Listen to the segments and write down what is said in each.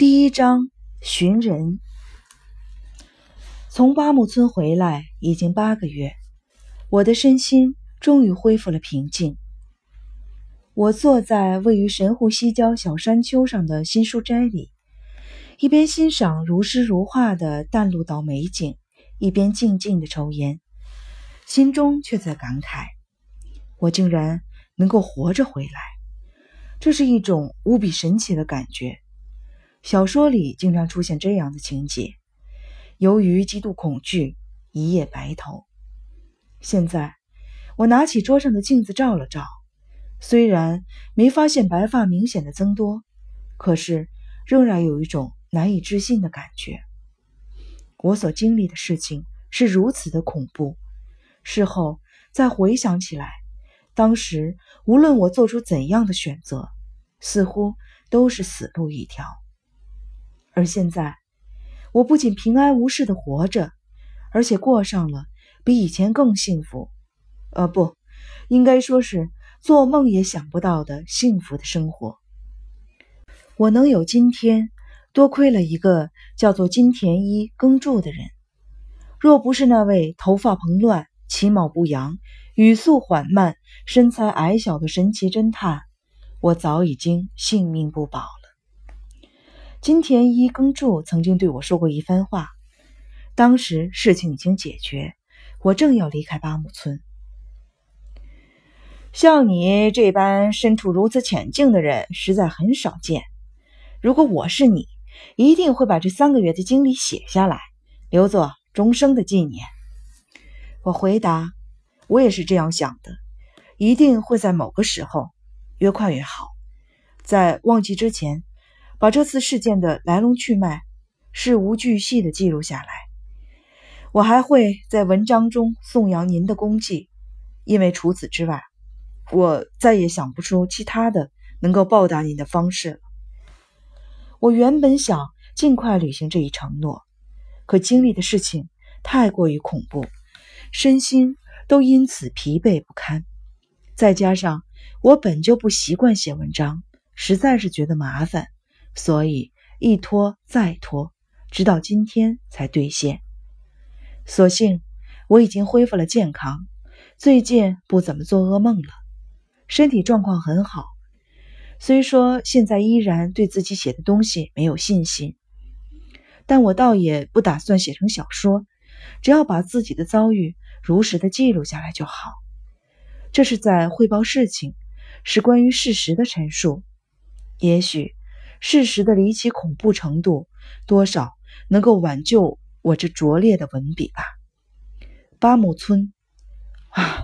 第一章寻人。从八木村回来已经八个月，我的身心终于恢复了平静。我坐在位于神户西郊小山丘上的新书斋里，一边欣赏如诗如画的淡路岛美景，一边静静的抽烟，心中却在感慨：我竟然能够活着回来，这是一种无比神奇的感觉。小说里经常出现这样的情节：由于极度恐惧，一夜白头。现在，我拿起桌上的镜子照了照，虽然没发现白发明显的增多，可是仍然有一种难以置信的感觉。我所经历的事情是如此的恐怖，事后再回想起来，当时无论我做出怎样的选择，似乎都是死路一条。而现在，我不仅平安无事的活着，而且过上了比以前更幸福，呃，不，应该说是做梦也想不到的幸福的生活。我能有今天，多亏了一个叫做金田一耕助的人。若不是那位头发蓬乱、其貌不扬、语速缓慢、身材矮小的神奇侦探，我早已经性命不保了。金田一耕助曾经对我说过一番话，当时事情已经解决，我正要离开八木村。像你这般身处如此险境的人，实在很少见。如果我是你，一定会把这三个月的经历写下来，留作终生的纪念。我回答：“我也是这样想的，一定会在某个时候，越快越好，在忘记之前。”把这次事件的来龙去脉事无巨细的记录下来。我还会在文章中颂扬您的功绩，因为除此之外，我再也想不出其他的能够报答您的方式了。我原本想尽快履行这一承诺，可经历的事情太过于恐怖，身心都因此疲惫不堪。再加上我本就不习惯写文章，实在是觉得麻烦。所以一拖再拖，直到今天才兑现。所幸我已经恢复了健康，最近不怎么做噩梦了，身体状况很好。虽说现在依然对自己写的东西没有信心，但我倒也不打算写成小说，只要把自己的遭遇如实的记录下来就好。这是在汇报事情，是关于事实的陈述，也许。事实的离奇恐怖程度，多少能够挽救我这拙劣的文笔吧。八木村啊，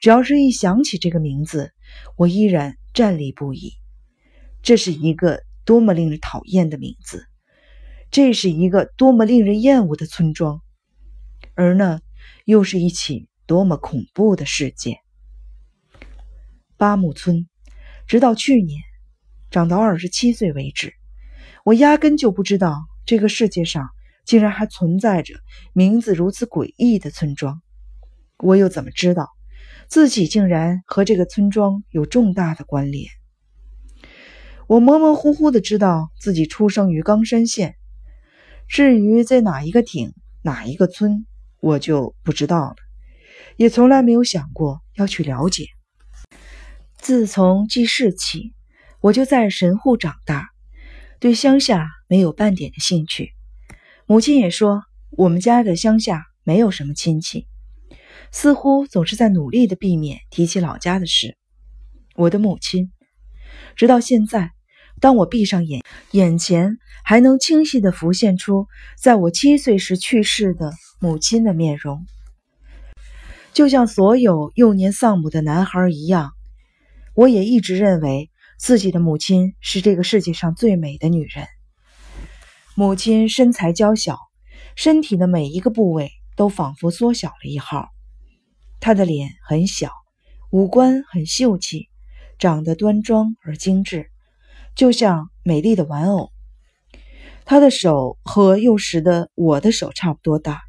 只要是一想起这个名字，我依然战栗不已。这是一个多么令人讨厌的名字！这是一个多么令人厌恶的村庄！而那又是一起多么恐怖的事件！八木村，直到去年。长到二十七岁为止，我压根就不知道这个世界上竟然还存在着名字如此诡异的村庄。我又怎么知道自己竟然和这个村庄有重大的关联？我模模糊糊的知道自己出生于冈山县，至于在哪一个町、哪一个村，我就不知道了，也从来没有想过要去了解。自从记事起。我就在神户长大，对乡下没有半点的兴趣。母亲也说，我们家的乡下没有什么亲戚，似乎总是在努力的避免提起老家的事。我的母亲，直到现在，当我闭上眼，眼前还能清晰的浮现出在我七岁时去世的母亲的面容，就像所有幼年丧母的男孩一样，我也一直认为。自己的母亲是这个世界上最美的女人。母亲身材娇小，身体的每一个部位都仿佛缩小了一号。她的脸很小，五官很秀气，长得端庄而精致，就像美丽的玩偶。她的手和幼时的我的手差不多大。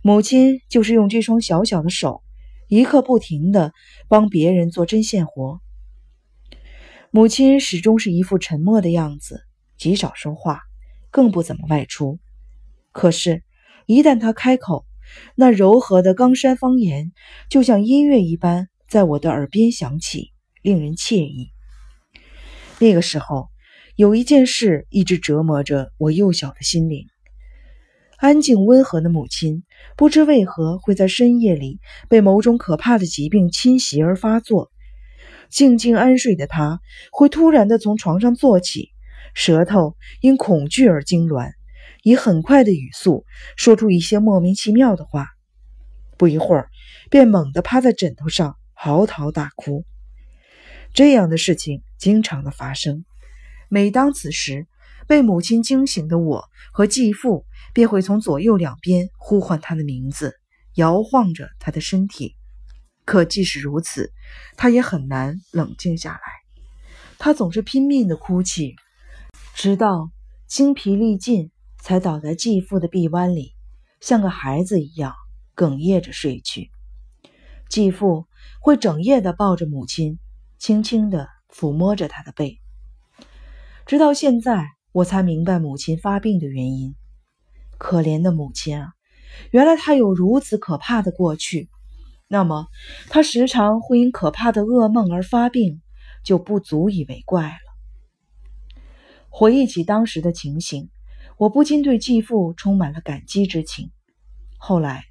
母亲就是用这双小小的手，一刻不停地帮别人做针线活。母亲始终是一副沉默的样子，极少说话，更不怎么外出。可是，一旦她开口，那柔和的冈山方言就像音乐一般在我的耳边响起，令人惬意。那个时候，有一件事一直折磨着我幼小的心灵。安静温和的母亲，不知为何会在深夜里被某种可怕的疾病侵袭而发作。静静安睡的她，会突然的从床上坐起，舌头因恐惧而痉挛，以很快的语速说出一些莫名其妙的话。不一会儿，便猛地趴在枕头上嚎啕大哭。这样的事情经常的发生。每当此时，被母亲惊醒的我和继父。便会从左右两边呼唤他的名字，摇晃着他的身体。可即使如此，他也很难冷静下来。他总是拼命的哭泣，直到精疲力尽，才倒在继父的臂弯里，像个孩子一样哽咽着睡去。继父会整夜的抱着母亲，轻轻的抚摸着她的背。直到现在，我才明白母亲发病的原因。可怜的母亲啊！原来她有如此可怕的过去，那么他时常会因可怕的噩梦而发病，就不足以为怪了。回忆起当时的情形，我不禁对继父充满了感激之情。后来，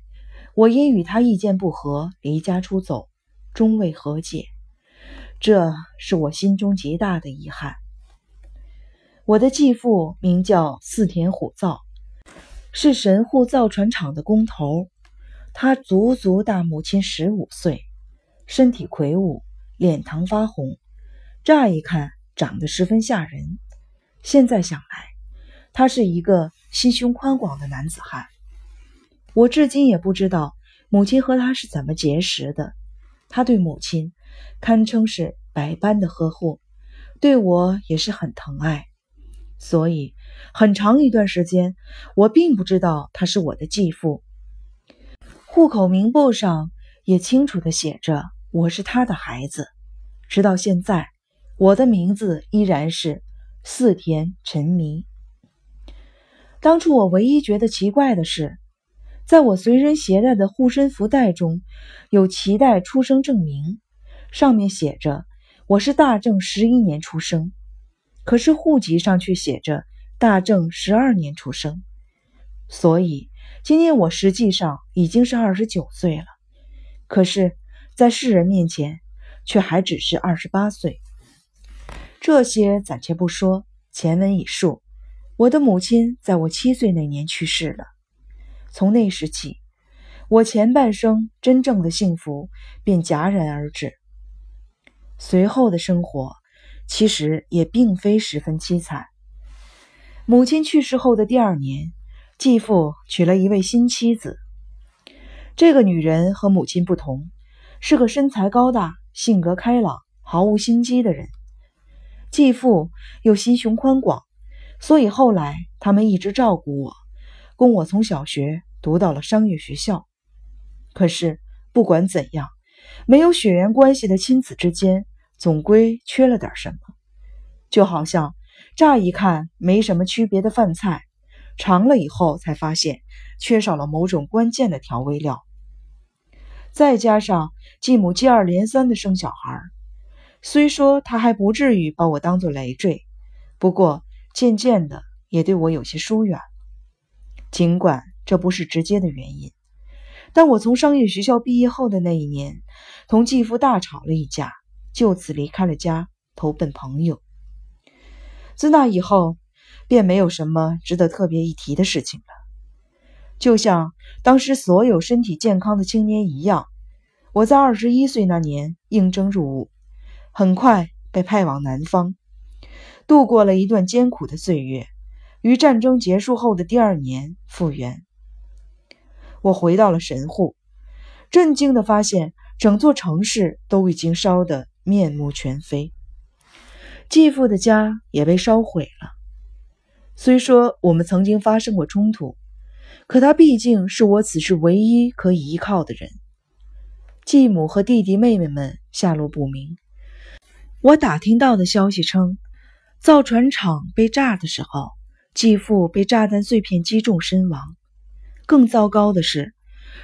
我因与他意见不合，离家出走，终未和解，这是我心中极大的遗憾。我的继父名叫四田虎造。是神户造船厂的工头，他足足大母亲十五岁，身体魁梧，脸膛发红，乍一看长得十分吓人。现在想来，他是一个心胸宽广的男子汉。我至今也不知道母亲和他是怎么结识的。他对母亲堪称是百般的呵护，对我也是很疼爱。所以，很长一段时间，我并不知道他是我的继父。户口名簿上也清楚地写着我是他的孩子。直到现在，我的名字依然是四田陈迷。当初我唯一觉得奇怪的是，在我随身携带的护身符袋中有脐带出生证明，上面写着我是大正十一年出生。可是户籍上却写着大正十二年出生，所以今年我实际上已经是二十九岁了。可是，在世人面前，却还只是二十八岁。这些暂且不说，前文已述，我的母亲在我七岁那年去世了。从那时起，我前半生真正的幸福便戛然而止。随后的生活。其实也并非十分凄惨。母亲去世后的第二年，继父娶了一位新妻子。这个女人和母亲不同，是个身材高大、性格开朗、毫无心机的人。继父又心胸宽广，所以后来他们一直照顾我，供我从小学读到了商业学校。可是不管怎样，没有血缘关系的亲子之间。总归缺了点什么，就好像乍一看没什么区别的饭菜，尝了以后才发现缺少了某种关键的调味料。再加上继母接二连三的生小孩，虽说他还不至于把我当做累赘，不过渐渐的也对我有些疏远。尽管这不是直接的原因，但我从商业学校毕业后的那一年，同继父大吵了一架。就此离开了家，投奔朋友。自那以后，便没有什么值得特别一提的事情了。就像当时所有身体健康的青年一样，我在二十一岁那年应征入伍，很快被派往南方，度过了一段艰苦的岁月。于战争结束后的第二年复员，我回到了神户，震惊地发现整座城市都已经烧得。面目全非，继父的家也被烧毁了。虽说我们曾经发生过冲突，可他毕竟是我此时唯一可以依靠的人。继母和弟弟妹妹们下落不明。我打听到的消息称，造船厂被炸的时候，继父被炸弹碎片击中身亡。更糟糕的是，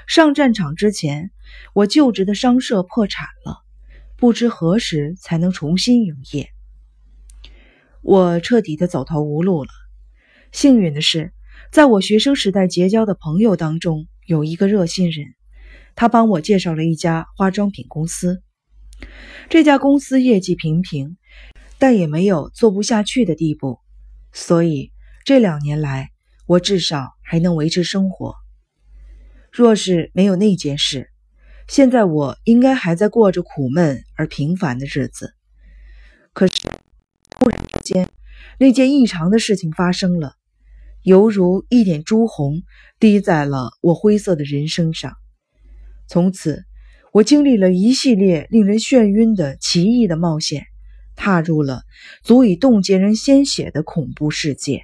上战场之前，我就职的商社破产了，不知何时才能重新营业。我彻底的走投无路了。幸运的是，在我学生时代结交的朋友当中，有一个热心人，他帮我介绍了一家化妆品公司。这家公司业绩平平。但也没有做不下去的地步，所以这两年来，我至少还能维持生活。若是没有那件事，现在我应该还在过着苦闷而平凡的日子。可是，突然之间，那件异常的事情发生了，犹如一点朱红滴在了我灰色的人生上。从此，我经历了一系列令人眩晕的奇异的冒险。踏入了足以冻结人鲜血的恐怖世界。